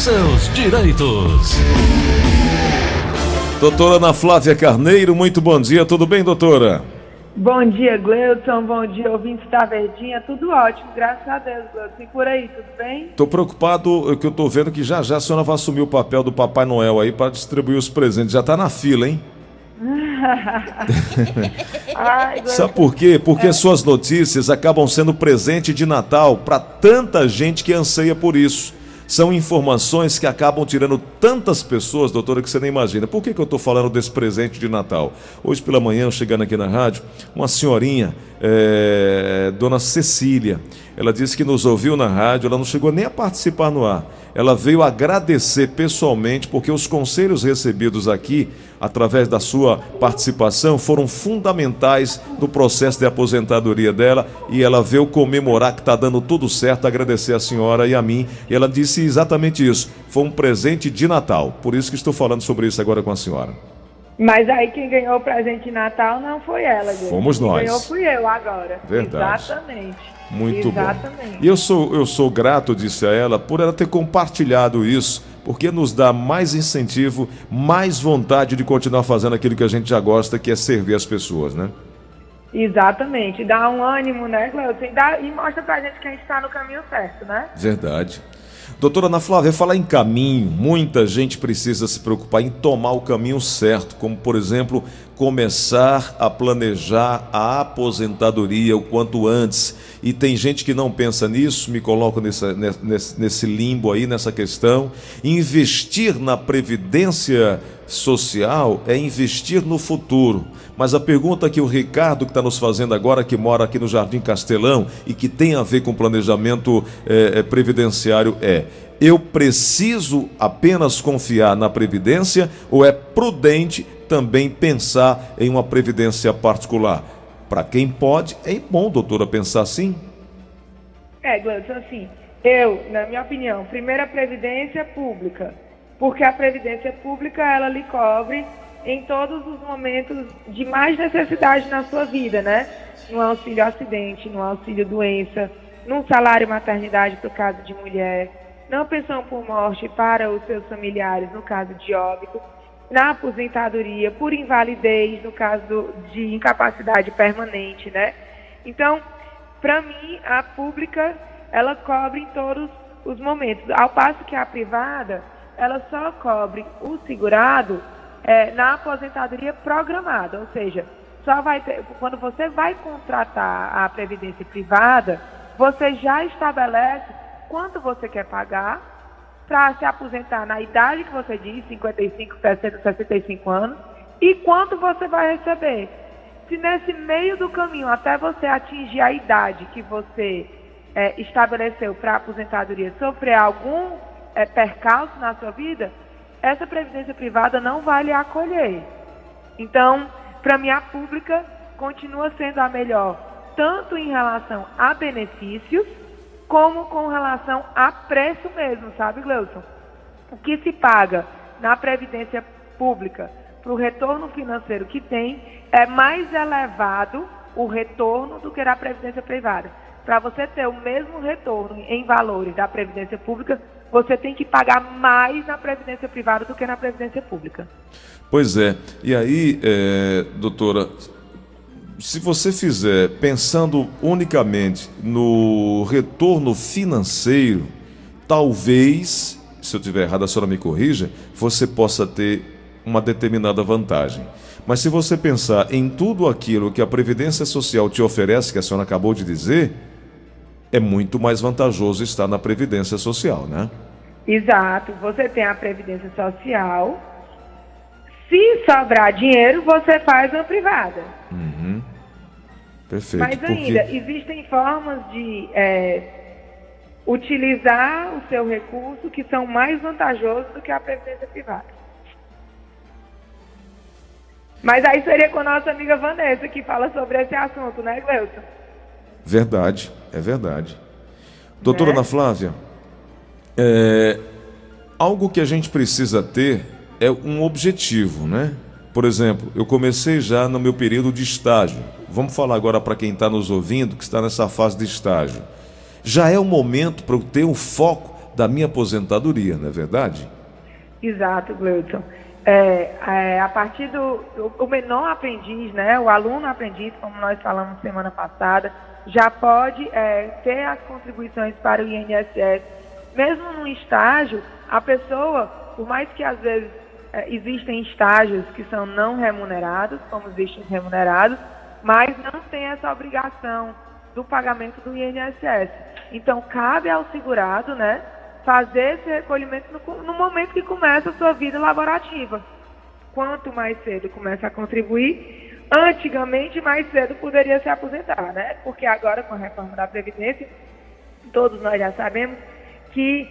seus direitos. Doutora Ana Flávia Carneiro, muito bom dia, tudo bem, doutora? Bom dia, Gleudson. Bom dia, ouvintes da Verdinha. Tudo ótimo, graças a Deus, Gleudson. E por aí, tudo bem? Tô preocupado que eu tô vendo que já já a senhora vai assumir o papel do Papai Noel aí para distribuir os presentes. Já tá na fila, hein? Ai, Sabe por quê? Porque é. suas notícias acabam sendo presente de Natal para tanta gente que anseia por isso. São informações que acabam tirando tantas pessoas, doutora, que você nem imagina. Por que, que eu estou falando desse presente de Natal? Hoje pela manhã, chegando aqui na rádio, uma senhorinha, é, dona Cecília, ela disse que nos ouviu na rádio, ela não chegou nem a participar no ar. Ela veio agradecer pessoalmente, porque os conselhos recebidos aqui, através da sua participação, foram fundamentais no processo de aposentadoria dela. E ela veio comemorar que está dando tudo certo, agradecer a senhora e a mim. E ela disse exatamente isso: foi um presente de Natal. Por isso que estou falando sobre isso agora com a senhora. Mas aí quem ganhou o presente de Natal não foi ela, gente. Fomos quem nós. ganhou fui eu agora. Verdade. Exatamente. Muito Exatamente. bom. E eu sou, eu sou grato, disse a ela, por ela ter compartilhado isso, porque nos dá mais incentivo, mais vontade de continuar fazendo aquilo que a gente já gosta, que é servir as pessoas, né? Exatamente. Dá um ânimo, né, Cleuton? E, e mostra pra gente que a gente está no caminho certo, né? Verdade. Doutora Ana Flávia, falar em caminho, muita gente precisa se preocupar em tomar o caminho certo, como por exemplo, começar a planejar a aposentadoria o quanto antes. E tem gente que não pensa nisso, me coloco nesse, nesse, nesse limbo aí, nessa questão. Investir na previdência social é investir no futuro. Mas a pergunta que o Ricardo que está nos fazendo agora, que mora aqui no Jardim Castelão e que tem a ver com planejamento é, previdenciário é: eu preciso apenas confiar na previdência ou é prudente também pensar em uma previdência particular? Para quem pode, é bom, doutora, pensar assim? É, Gleudson, assim, eu, na minha opinião, primeira previdência pública porque a previdência pública ela lhe cobre em todos os momentos de mais necessidade na sua vida, né? No auxílio acidente, no auxílio doença, no salário maternidade para o caso de mulher, na pensão por morte para os seus familiares no caso de óbito, na aposentadoria por invalidez no caso de incapacidade permanente, né? Então, para mim, a pública ela cobre em todos os momentos, ao passo que a privada ela só cobre o segurado é, na aposentadoria programada, ou seja, só vai ter, quando você vai contratar a previdência privada, você já estabelece quanto você quer pagar para se aposentar na idade que você diz, 55, 60, 65 anos, e quanto você vai receber. Se nesse meio do caminho, até você atingir a idade que você é, estabeleceu para a aposentadoria, sofrer algum é, percalço na sua vida, essa previdência privada não vai lhe acolher. Então, para mim, a pública continua sendo a melhor, tanto em relação a benefícios, como com relação a preço mesmo, sabe, Gleuson? O que se paga na previdência pública para o retorno financeiro que tem é mais elevado o retorno do que na previdência privada. Para você ter o mesmo retorno em valores da previdência pública, você tem que pagar mais na previdência privada do que na previdência pública. Pois é. E aí, é, doutora, se você fizer pensando unicamente no retorno financeiro, talvez, se eu tiver errado, a senhora me corrija, você possa ter uma determinada vantagem. Mas se você pensar em tudo aquilo que a Previdência Social te oferece, que a senhora acabou de dizer, é muito mais vantajoso estar na Previdência Social, né? Exato. Você tem a Previdência Social. Se sobrar dinheiro, você faz uma privada. Uhum. Perfeito. Mas ainda, porque... existem formas de é, utilizar o seu recurso que são mais vantajosas do que a Previdência privada. Mas aí seria com a nossa amiga Vanessa, que fala sobre esse assunto, né, Gleuton? Verdade, é verdade. Doutora é. Ana Flávia, é, algo que a gente precisa ter é um objetivo, né? Por exemplo, eu comecei já no meu período de estágio. Vamos falar agora para quem está nos ouvindo, que está nessa fase de estágio. Já é o momento para eu ter um foco da minha aposentadoria, não é verdade? Exato, Gleuton. É, é, a partir do, do o menor aprendiz, né, o aluno aprendiz, como nós falamos semana passada, já pode é, ter as contribuições para o INSS. Mesmo no estágio, a pessoa, por mais que às vezes é, existem estágios que são não remunerados, como existem remunerados, mas não tem essa obrigação do pagamento do INSS. Então, cabe ao segurado, né, fazer esse recolhimento no, no momento que começa a sua vida laborativa. Quanto mais cedo começa a contribuir, antigamente mais cedo poderia se aposentar, né? Porque agora com a reforma da Previdência, todos nós já sabemos que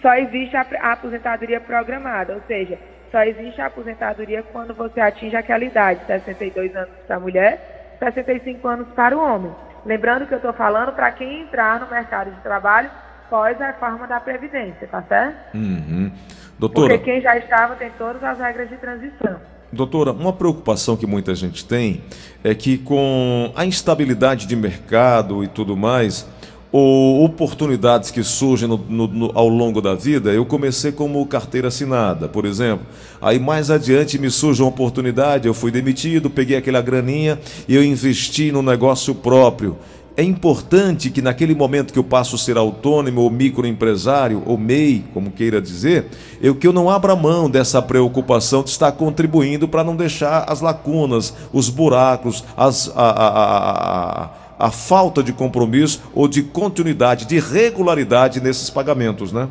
só existe a, aposentadoria programada, ou seja, só existe a aposentadoria quando você atinge aquela idade, 62 anos para a mulher, 65 anos para o homem. Lembrando que eu estou falando para quem entrar no mercado de trabalho pós a reforma da Previdência, tá certo? Uhum. Doutora, Porque quem já estava tem todas as regras de transição. Doutora, uma preocupação que muita gente tem é que com a instabilidade de mercado e tudo mais, ou oportunidades que surgem no, no, no, ao longo da vida, eu comecei como carteira assinada, por exemplo. Aí mais adiante me surge uma oportunidade, eu fui demitido, peguei aquela graninha e eu investi no negócio próprio é importante que naquele momento que eu passo a ser autônomo ou microempresário, ou MEI, como queira dizer, eu que eu não abra mão dessa preocupação de estar contribuindo para não deixar as lacunas, os buracos, as, a, a, a, a, falta de compromisso ou de continuidade, de regularidade nesses pagamentos, né?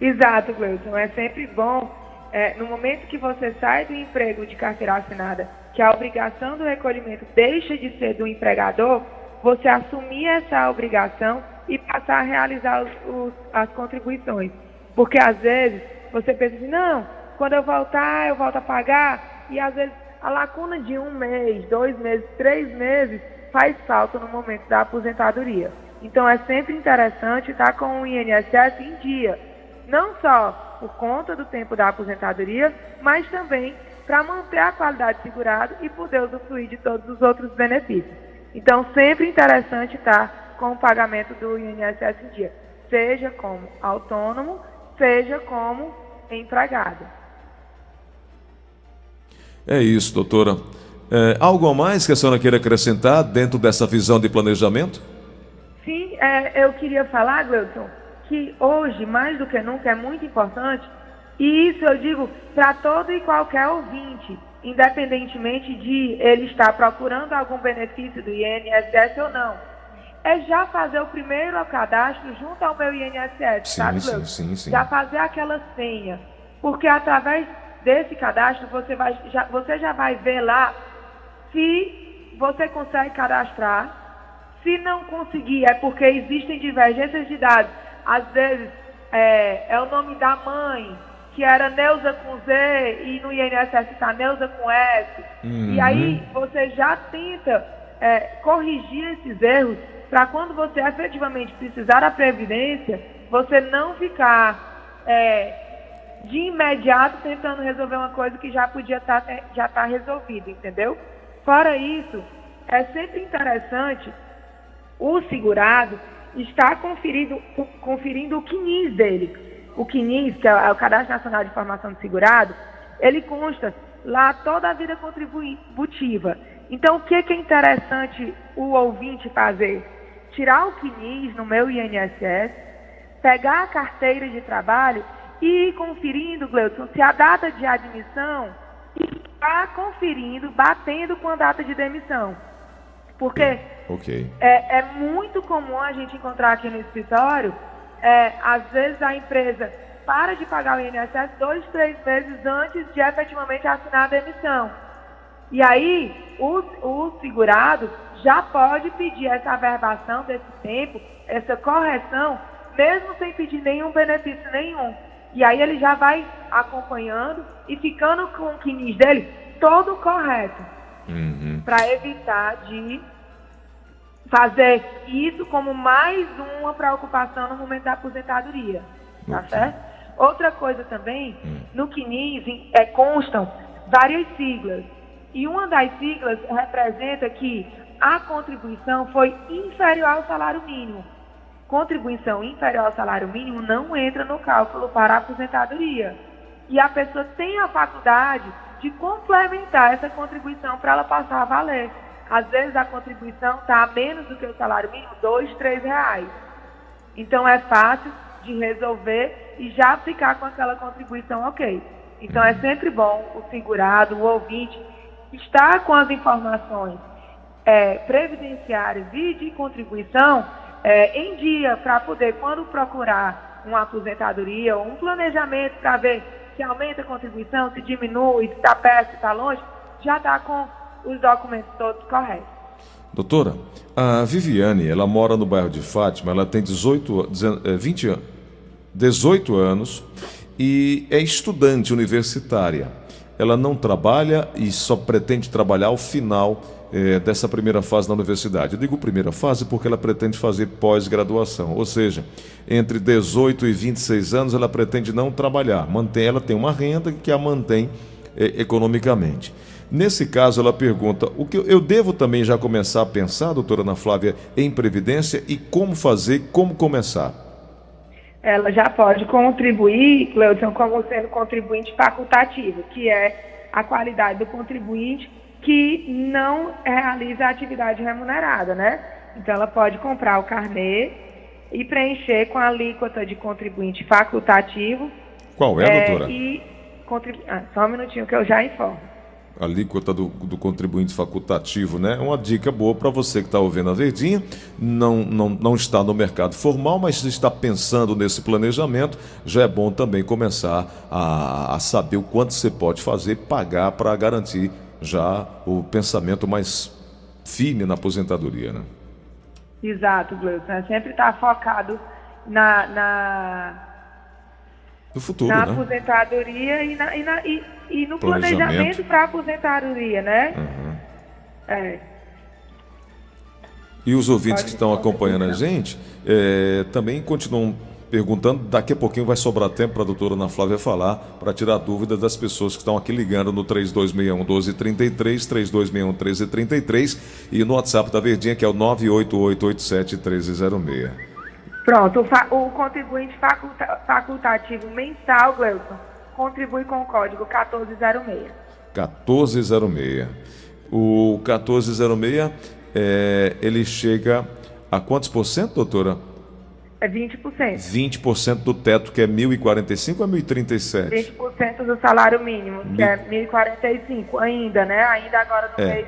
Exato, Gleuton. É sempre bom, é, no momento que você sai do emprego de carteira assinada, que a obrigação do recolhimento deixa de ser do empregador, você assumir essa obrigação e passar a realizar os, os, as contribuições. Porque às vezes você pensa assim, não, quando eu voltar, eu volto a pagar, e às vezes a lacuna de um mês, dois meses, três meses faz falta no momento da aposentadoria. Então é sempre interessante estar com o INSS em dia, não só por conta do tempo da aposentadoria, mas também para manter a qualidade segurada e poder usufruir de todos os outros benefícios. Então, sempre interessante estar com o pagamento do INSS em dia, seja como autônomo, seja como empregado. É isso, doutora. É, algo a mais que a senhora queira acrescentar dentro dessa visão de planejamento? Sim, é, eu queria falar, Gleuton, que hoje, mais do que nunca, é muito importante, e isso eu digo para todo e qualquer ouvinte, independentemente de ele estar procurando algum benefício do INSS ou não. É já fazer o primeiro cadastro junto ao meu INSS, sim, sabe, sim, sim, sim. Já fazer aquela senha. Porque através desse cadastro você, vai, já, você já vai ver lá se você consegue cadastrar. Se não conseguir, é porque existem divergências de dados. Às vezes é, é o nome da mãe, que era Neuza com Z e no INSS está Neuza com S. Uhum. E aí você já tenta é, corrigir esses erros para quando você efetivamente precisar da previdência, você não ficar é, de imediato tentando resolver uma coisa que já podia estar tá, já tá resolvida, entendeu? Fora isso, é sempre interessante o segurado estar conferindo, conferindo o CNIS dele o CNIS, que é o Cadastro Nacional de Informação de Segurado, ele consta lá toda a vida contributiva. Então, o que, que é interessante o ouvinte fazer? Tirar o CNIS no meu INSS, pegar a carteira de trabalho e ir conferindo, Gleudson, se a data de admissão está conferindo, batendo com a data de demissão. Porque okay. é, é muito comum a gente encontrar aqui no escritório é, às vezes a empresa para de pagar o INSS dois, três meses antes de efetivamente assinar a demissão. E aí, o, o segurado já pode pedir essa averbação desse tempo, essa correção, mesmo sem pedir nenhum benefício nenhum. E aí ele já vai acompanhando e ficando com o quinis dele todo correto. Uhum. Para evitar de fazer isso como mais uma preocupação no momento da aposentadoria, tá certo? Outra coisa também, hum. no CNIS é, constam várias siglas, e uma das siglas representa que a contribuição foi inferior ao salário mínimo. Contribuição inferior ao salário mínimo não entra no cálculo para a aposentadoria. E a pessoa tem a faculdade de complementar essa contribuição para ela passar a valer. Às vezes a contribuição está a menos do que o salário mínimo, dois, três reais. Então é fácil de resolver e já ficar com aquela contribuição ok. Então é sempre bom o segurado, o ouvinte, estar com as informações é, previdenciárias e de contribuição é, em dia para poder, quando procurar uma aposentadoria ou um planejamento para ver se aumenta a contribuição, se diminui, se está perto, se está longe, já está com os documentos todos corretos. Doutora, a Viviane, ela mora no bairro de Fátima, ela tem 18, 20 anos, 18 anos e é estudante universitária. Ela não trabalha e só pretende trabalhar ao final é, dessa primeira fase na universidade. Eu digo primeira fase porque ela pretende fazer pós-graduação, ou seja, entre 18 e 26 anos ela pretende não trabalhar, mantém, ela tem uma renda que a mantém é, economicamente. Nesse caso, ela pergunta: o que eu devo também já começar a pensar, doutora Ana Flávia, em previdência e como fazer, como começar? ela já pode contribuir, Cleudson, como sendo contribuinte facultativo, que é a qualidade do contribuinte que não realiza atividade remunerada, né? Então ela pode comprar o carnê e preencher com a alíquota de contribuinte facultativo. Qual é, é doutora? E contribu... ah, só um minutinho que eu já informo alíquota do, do contribuinte facultativo, né? Uma dica boa para você que está ouvindo a Verdinha, não, não, não está no mercado formal, mas está pensando nesse planejamento, já é bom também começar a, a saber o quanto você pode fazer, pagar para garantir já o pensamento mais firme na aposentadoria, né? Exato, Gleuton. É sempre estar tá focado na, na no futuro, na né? aposentadoria e, na, e, na, e, e no planejamento para a aposentadoria, né? Uhum. É. E os ouvintes Pode que estão acompanhando a gente é, também continuam perguntando. Daqui a pouquinho vai sobrar tempo para a doutora Ana Flávia falar, para tirar dúvidas das pessoas que estão aqui ligando no 3261 1233, 3261 1333 e no WhatsApp da Verdinha, que é o 98887 1306. Pronto, o, fa o contribuinte faculta facultativo mensal, Gleuton, contribui com o código 1406. 1406. O 1406, é, ele chega a quantos por cento, doutora? É 20%. 20% do teto, que é 1.045 ou 1.037? 20% do salário mínimo, que Mil... é 1.045 ainda, né? Ainda agora no é. mês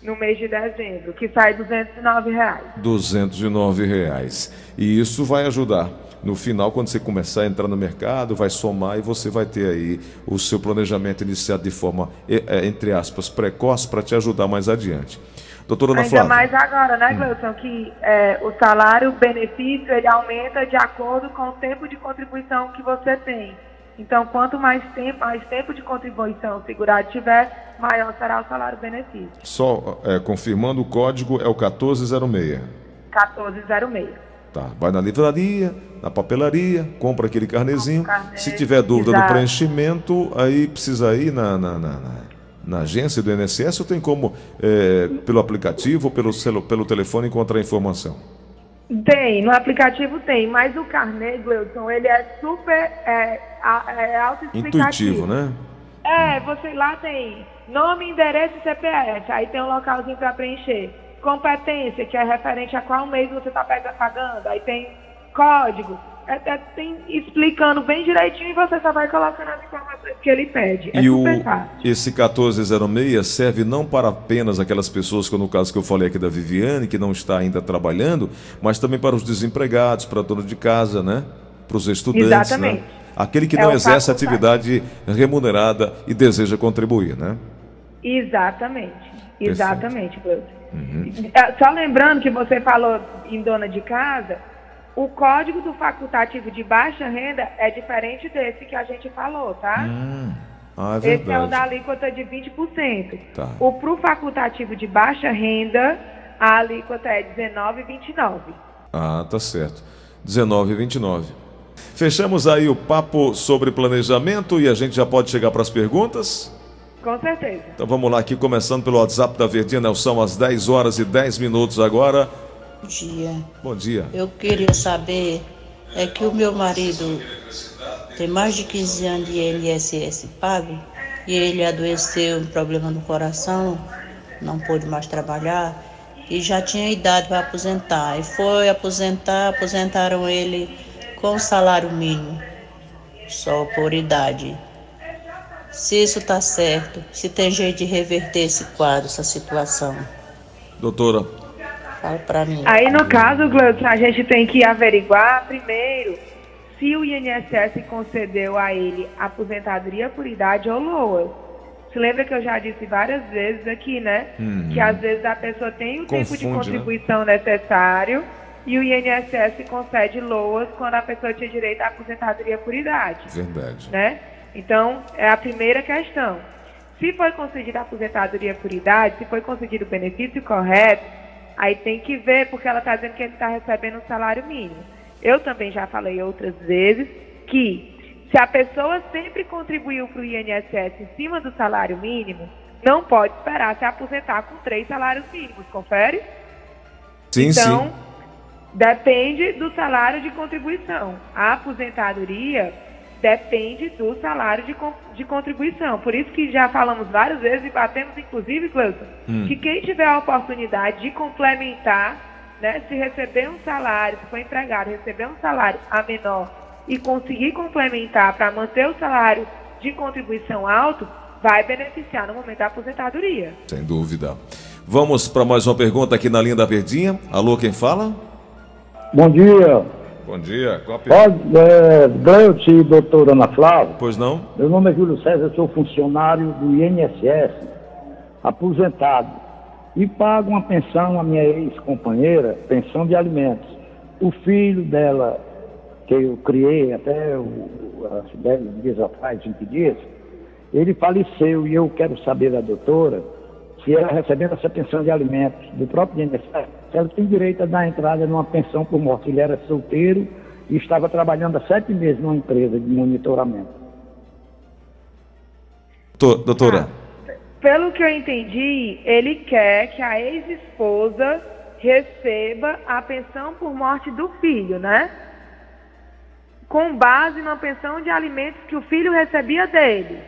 no mês de dezembro, que sai 209 reais. 209 reais. E isso vai ajudar. No final, quando você começar a entrar no mercado, vai somar e você vai ter aí o seu planejamento iniciado de forma, é, entre aspas, precoce para te ajudar mais adiante. Doutora Ana Ainda Flávia. mais agora, né, Cleuton, hum. que é, o salário, o benefício, ele aumenta de acordo com o tempo de contribuição que você tem. Então, quanto mais tempo, mais tempo de contribuição o segurado tiver, maior será o salário benefício. Só é, confirmando o código é o 1406. 1406. Tá, vai na livraria, na papelaria, compra aquele carnezinho. Carne, Se tiver dúvida exato. do preenchimento, aí precisa ir na, na, na, na, agência do INSS ou tem como, é, pelo aplicativo ou pelo, pelo telefone, encontrar informação? Tem, no aplicativo tem, mas o carnê, Gleudson, ele é super é, é Intuitivo, né? É, você lá tem nome, endereço e CPF, aí tem um localzinho para preencher. Competência, que é referente a qual mês você está pagando, aí tem código, é, é, tem explicando bem direitinho e você só vai colocando as informações que ele pede. É e o, esse 1406 serve não para apenas aquelas pessoas, como no caso que eu falei aqui da Viviane, que não está ainda trabalhando, mas também para os desempregados, para a dona de casa, né? Para os estudantes. Né? Exatamente. Né? Aquele que é não exerce atividade remunerada e deseja contribuir, né? Exatamente. Exatamente, Uhum. É, só lembrando que você falou em dona de casa, o código do facultativo de baixa renda é diferente desse que a gente falou, tá? Hum. Ah, é Esse é o da alíquota de 20%. Tá. O pro facultativo de baixa renda, a alíquota é 19,29. Ah, tá certo. 19,29. Fechamos aí o papo sobre planejamento e a gente já pode chegar para as perguntas? Com certeza. Então vamos lá aqui, começando pelo WhatsApp da Verdinha Nelson, às 10 horas e 10 minutos agora. Dia. Bom dia. Eu queria saber, é que o meu marido tem mais de 15 anos de INSS pago e ele adoeceu um problema no coração, não pôde mais trabalhar e já tinha idade para aposentar. E foi aposentar, aposentaram ele com salário mínimo, só por idade. Se isso está certo, se tem jeito de reverter esse quadro, essa situação. Doutora. Fala para mim. Aí, no caso, Gleudson, a gente tem que averiguar primeiro se o INSS concedeu a ele aposentadoria por idade ou LOA. Se lembra que eu já disse várias vezes aqui, né? Uhum. Que às vezes a pessoa tem o Confunde, tempo de né? contribuição né? necessário e o INSS concede LOAS quando a pessoa tinha direito à aposentadoria por idade. Verdade. Né? Então, é a primeira questão. Se foi concedida a aposentadoria por idade, se foi concedido o benefício correto, aí tem que ver, porque ela está dizendo que ele está recebendo um salário mínimo. Eu também já falei outras vezes que se a pessoa sempre contribuiu para o INSS em cima do salário mínimo, não pode esperar se aposentar com três salários mínimos, confere? Sim, então, sim. depende do salário de contribuição. A aposentadoria depende do salário de, de contribuição. Por isso que já falamos várias vezes e batemos, inclusive, Cleuson, hum. que quem tiver a oportunidade de complementar né, se receber um salário, se for empregado, receber um salário a menor e conseguir complementar para manter o salário de contribuição alto, vai beneficiar no momento da aposentadoria. Sem dúvida. Vamos para mais uma pergunta aqui na linha da Verdinha. Alô, quem fala? Bom dia. Bom dia. Qual a pergunta? É, Gleuti e doutora Ana Flávia. Pois não? Meu nome é Júlio César, sou funcionário do INSS, aposentado e pago uma pensão à minha ex-companheira, pensão de alimentos. O filho dela, que eu criei até o, 10 dias atrás, 20 dias, ele faleceu e eu quero saber da doutora se ela recebendo essa pensão de alimentos do próprio INSS, ela tem direito a dar entrada numa pensão por morte. Ele era solteiro e estava trabalhando há sete meses numa empresa de monitoramento. Doutora. Ah pelo que eu entendi, ele quer que a ex-esposa receba a pensão por morte do filho, né? Com base na pensão de alimentos que o filho recebia dele.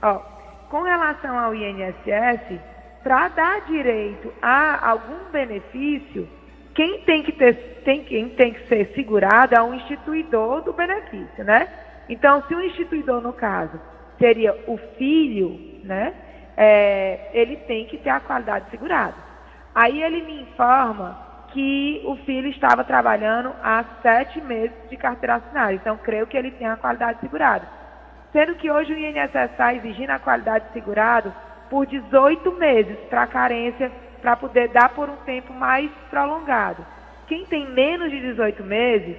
Ó, com relação ao INSS, para dar direito a algum benefício, quem tem que ter, tem, quem tem que ser segurado é o instituidor do benefício, né? Então, se o instituidor, no caso, seria o filho, né? é, ele tem que ter a qualidade segurada. Aí ele me informa que o filho estava trabalhando há sete meses de carteira assinada, então creio que ele tem a qualidade segurada. Sendo que hoje o INSS está exigindo a qualidade segurada por 18 meses para carência, para poder dar por um tempo mais prolongado. Quem tem menos de 18 meses,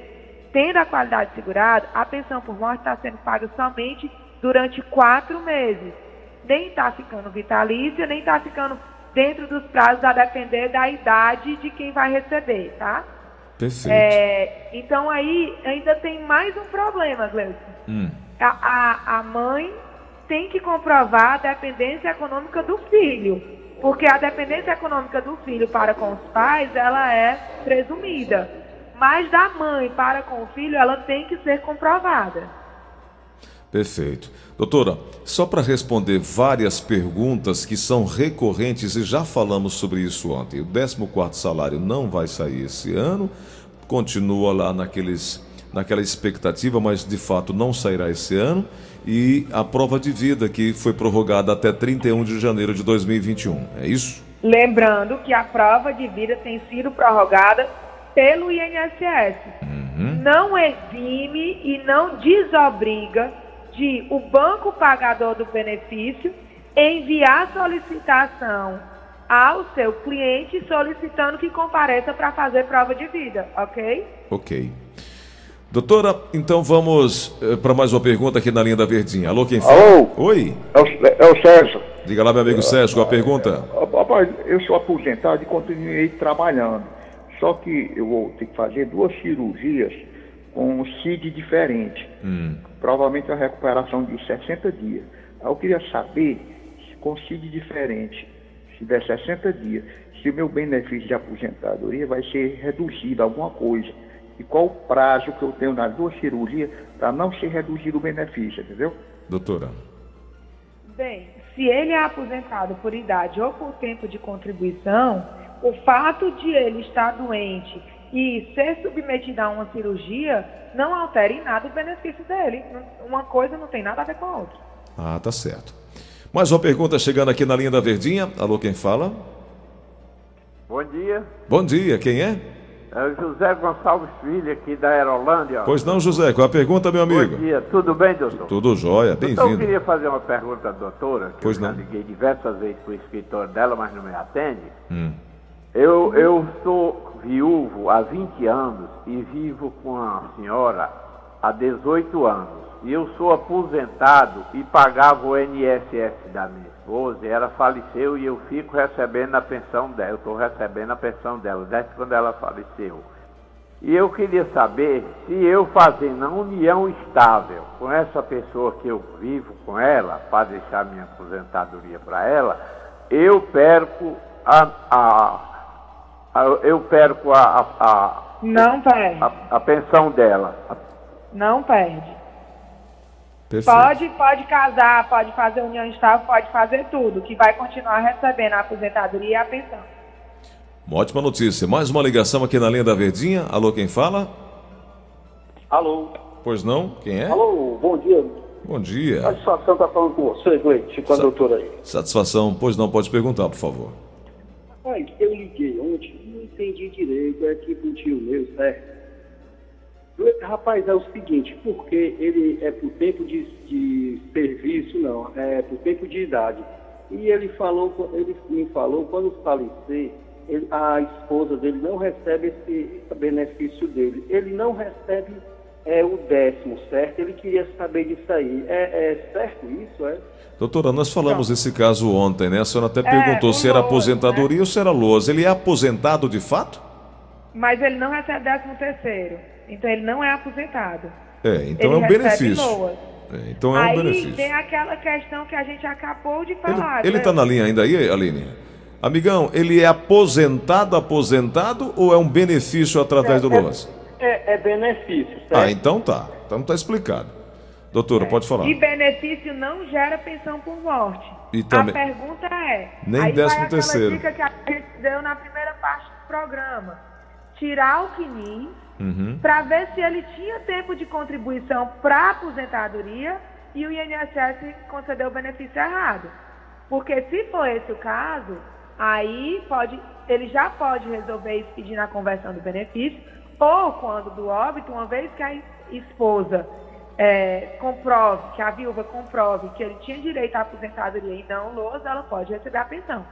tendo a qualidade segurada, a pensão por morte está sendo paga somente durante quatro meses nem está ficando vitalícia, nem está ficando dentro dos prazos a depender da idade de quem vai receber, tá? Perfeito. É, então aí ainda tem mais um problema, Gleison. Hum. A, a, a mãe tem que comprovar a dependência econômica do filho, porque a dependência econômica do filho para com os pais, ela é presumida. Mas da mãe para com o filho, ela tem que ser comprovada. Perfeito. Doutora, só para responder várias perguntas que são recorrentes e já falamos sobre isso ontem. O 14 salário não vai sair esse ano, continua lá naqueles, naquela expectativa, mas de fato não sairá esse ano. E a prova de vida que foi prorrogada até 31 de janeiro de 2021, é isso? Lembrando que a prova de vida tem sido prorrogada pelo INSS. Uhum. Não exime e não desobriga de o banco pagador do benefício enviar solicitação ao seu cliente solicitando que compareça para fazer prova de vida, ok? Ok. Doutora, então vamos eh, para mais uma pergunta aqui na linha da Verdinha. Alô, quem fala? Alô? Oi? É o, é o Sérgio. Diga lá, meu amigo Sérgio, qual a pergunta? Rapaz, eu sou aposentado e continuei trabalhando. Só que eu vou ter que fazer duas cirurgias com um CID diferente. Hum. Provavelmente a recuperação de 60 dias. Aí eu queria saber, se com CID diferente, se der 60 dias, se o meu benefício de aposentadoria vai ser reduzido alguma coisa. E qual o prazo que eu tenho nas duas cirurgias para não ser reduzido o benefício, entendeu? Doutora. Bem, se ele é aposentado por idade ou por tempo de contribuição, o fato de ele estar doente e ser submetido a uma cirurgia não altera em nada o benefício dele. Uma coisa não tem nada a ver com a outra. Ah, tá certo. Mais uma pergunta chegando aqui na linha da Verdinha. Alô, quem fala? Bom dia. Bom dia, quem é? É o José Gonçalves Filho, aqui da Aerolândia. Pois não, José, qual a pergunta, meu amigo? Bom dia, tudo bem, doutor? Tudo jóia, Então, eu bem-vindo. queria fazer uma pergunta à doutora, que Pois eu não. liguei diversas vezes para o escritório dela, mas não me atende. Hum. Eu, eu sou viúvo há 20 anos e vivo com a senhora há 18 anos. E eu sou aposentado e pagava o INSS da minha esposa, e ela faleceu e eu fico recebendo a pensão dela. Eu estou recebendo a pensão dela desde quando ela faleceu. E eu queria saber se eu fazendo a união estável com essa pessoa que eu vivo com ela, para deixar minha aposentadoria para ela, eu perco a, a- a- eu perco a, a, a, Não perde. a- a pensão dela. Não perde. Perfeito. Pode, pode casar, pode fazer união estável, pode fazer tudo, que vai continuar recebendo a aposentadoria e a pensão. Uma ótima notícia. Mais uma ligação aqui na linha da Verdinha. Alô, quem fala? Alô, Pois não? Quem é? alô, bom dia. Bom dia. Satisfação estar falando com você, Gleite, com a Sa- doutora aí. Satisfação. Pois não, pode perguntar, por favor. Rapaz, eu liguei ontem, não entendi direito, é aqui pro tio meu, certo? Rapaz, é o seguinte, porque ele é por tempo de, de serviço, não, é por tempo de idade. E ele falou, ele me falou, quando falecer, ele- a esposa dele não recebe esse benefício dele. Ele não recebe é, o décimo, certo? Ele queria saber disso aí. É, é certo isso, é? Doutora, nós falamos desse caso ontem, né? A senhora até perguntou o se era LOAS, aposentadoria ou se era LOAS. Ele é aposentado de fato? Mas ele não recebe 13 terceiro. Então ele não é aposentado. É, então ele é um benefício. É, então é um Aí benefício. tem aquela questão que a gente acabou de falar. ele né? tá na linha ainda aí, Aline? Amigão, ele é aposentado, aposentado ou é um benefício através do LOAS? É, é benefício, certo? Ah, então tá. Então tá explicado. Doutora, pode falar. E benefício não gera pensão por morte. E também- A pergunta é. Nem aí décimo vai terceiro. dica que a gente deu na primeira parte do programa. Tirar o CNIS Uhum. para ver se ele tinha tempo de contribuição para aposentadoria e o INSS concedeu o benefício errado. Porque se for esse o caso, aí pode, ele já pode resolver isso pedindo a conversão do benefício, ou quando do óbito, uma vez que a esposa é, comprove, que a viúva comprove que ele tinha direito à aposentadoria e não lousa, ela pode receber a pensão.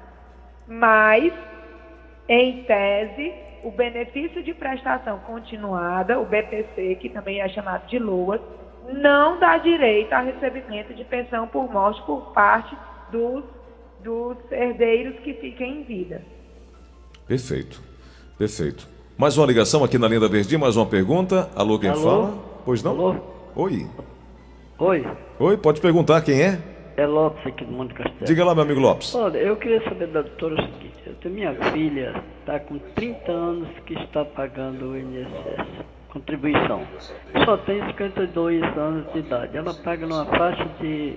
Mas, em tese, o benefício de prestação continuada, o BPC, que também é chamado de LOAS, não dá direito a recebimento de pensão por morte por parte dos, dos herdeiros que fiquem em vida. Perfeito. Perfeito. Mais uma ligação aqui na linha da Verdinha, mais uma pergunta. Alô, quem Alô? fala? Pois não? Alô? Oi. Oi, Oi, pode perguntar quem é? É Lopes aqui do Monte Castelo. Diga lá, meu amigo Lopes. Olha, eu queria saber da doutora o seguinte, eu tenho minha filha, está com 30 anos que está pagando o INSS, contribuição. Só tem 52 anos de idade. Ela paga numa faixa de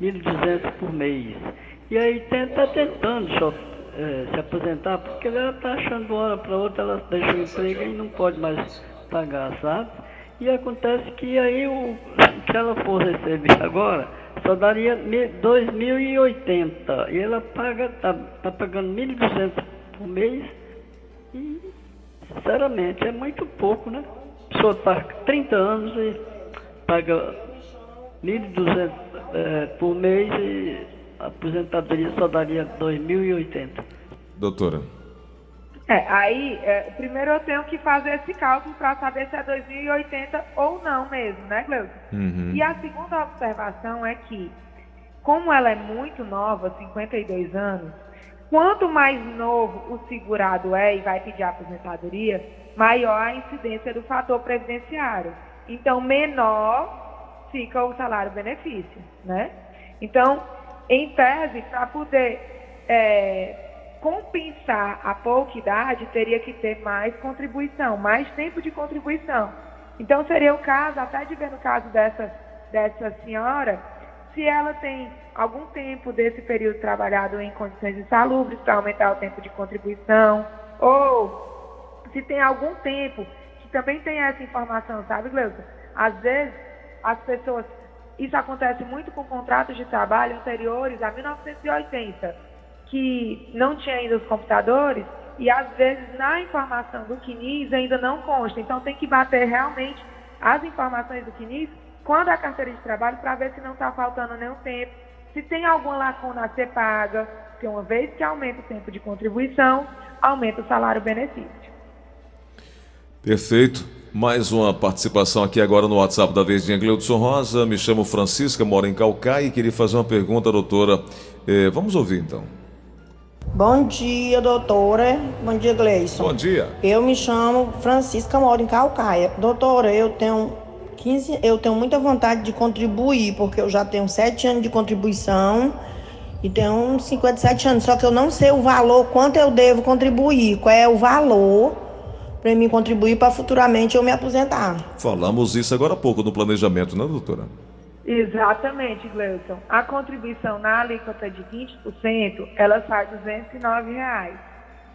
1.200 por mês. E aí está tentando só, eh, se aposentar, porque ela está achando uma hora para outra, ela deixa o emprego e não pode mais pagar, sabe? E acontece que aí, o, se ela for receber agora, só daria mi- 2.080. E ela paga, tá, tá pagando 1.200 por mês. E, sinceramente, é muito pouco, né? A pessoa está 30 anos e paga 1.200 eh, por mês e a aposentadoria só daria 2.080. Doutora. É, aí, é, primeiro eu tenho que fazer esse cálculo para saber se é 2080 ou não mesmo, né, Cleusa? Uhum. E a segunda observação é que, como ela é muito nova, 52 anos, quanto mais novo o segurado é e vai pedir aposentadoria, maior a incidência do fator previdenciário. Então, menor fica o salário-benefício, né? Então, em tese, para poder é, compensar a pouca idade, teria que ter mais contribuição, mais tempo de contribuição. Então seria o caso, até de ver no caso dessa, dessa senhora, se ela tem algum tempo desse período trabalhado em condições insalubres para aumentar o tempo de contribuição, ou se tem algum tempo que também tem essa informação, sabe, Gleuton? Às vezes as pessoas, isso acontece muito com contratos de trabalho anteriores a 1980, que não tinha ainda os computadores e às vezes na informação do CNIS ainda não consta. Então tem que bater realmente as informações do CNIS quando a carteira de trabalho para ver se não está faltando nenhum tempo. Se tem alguma lacuna a ser paga, porque uma vez que aumenta o tempo de contribuição, aumenta o salário benefício. Perfeito. Mais uma participação aqui agora no WhatsApp da Verdinha Gleudson Rosa. Me chamo Francisca, moro em Calcaia e queria fazer uma pergunta, doutora. Eh, vamos ouvir então. Bom dia, doutora. Bom dia, Gleison. Bom dia. Eu me chamo Francisca, moro em Calcaia. Doutora, eu tenho 15, eu tenho muita vontade de contribuir, porque eu já tenho 7 anos de contribuição e tenho 57 anos, só que eu não sei o valor, quanto eu devo contribuir, qual é o valor para mim contribuir para futuramente eu me aposentar. Falamos isso agora há pouco no planejamento, né, doutora? Exatamente, Gleuton. A contribuição na alíquota de 20%, ela sai 209 reais.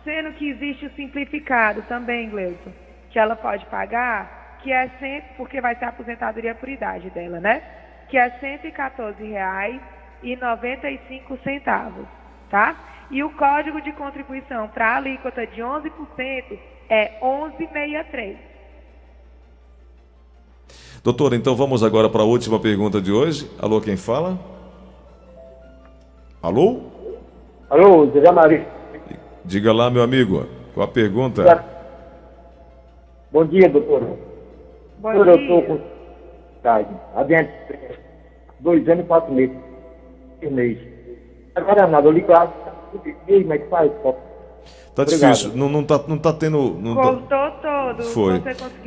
Sendo que existe o simplificado também, Gleuton, que ela pode pagar, que é sempre, porque vai ser a aposentadoria por idade dela, né? Que é R$ 114,95, tá? E o código de contribuição para a alíquota de 11% é 1163. Doutor, então vamos agora para a última pergunta de hoje. Alô, quem fala? Alô? Alô, Zé Maria. Diga lá, meu amigo. Qual a pergunta? Bom dia, doutor. Bom doutor, dia. eu estou com idade. Adiante, dois anos e quatro meses. Seis meses. Agora nada, eu ligo lá. Como é que faz? Tá Obrigado. difícil, não, não, tá, não tá tendo. Não tá- Cortou todo. Foi.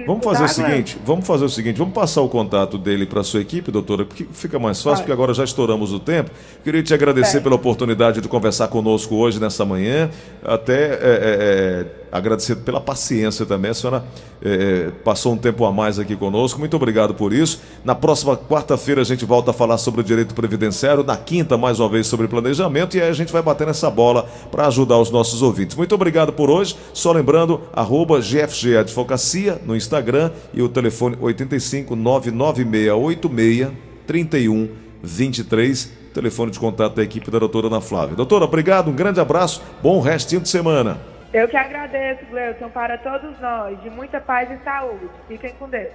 Vamos fazer o seguinte, vamos fazer o seguinte, vamos passar o contato dele para a sua equipe, doutora, porque fica mais fácil, Vai. porque agora já estouramos o tempo. Queria te agradecer Certo. pela oportunidade de conversar conosco hoje, nessa manhã, até é, é, é, agradecer pela paciência também. A senhora é, é, passou um tempo a mais aqui conosco, muito obrigado por isso. Na próxima quarta-feira a gente volta a falar sobre o direito previdenciário, na quinta, mais uma vez, sobre planejamento, e aí a gente vai bater nessa bola para ajudar os nossos ouvintes. Muito obrigado por hoje. Só lembrando, arroba GFG Advocacia no Instagram e o telefone 85 99686 3123. Telefone de contato da equipe da doutora Ana Flávia. Doutora, obrigado, um grande abraço, bom restinho de semana. Eu que agradeço, Gleuton, para todos nós, de muita paz e saúde. Fiquem com Deus.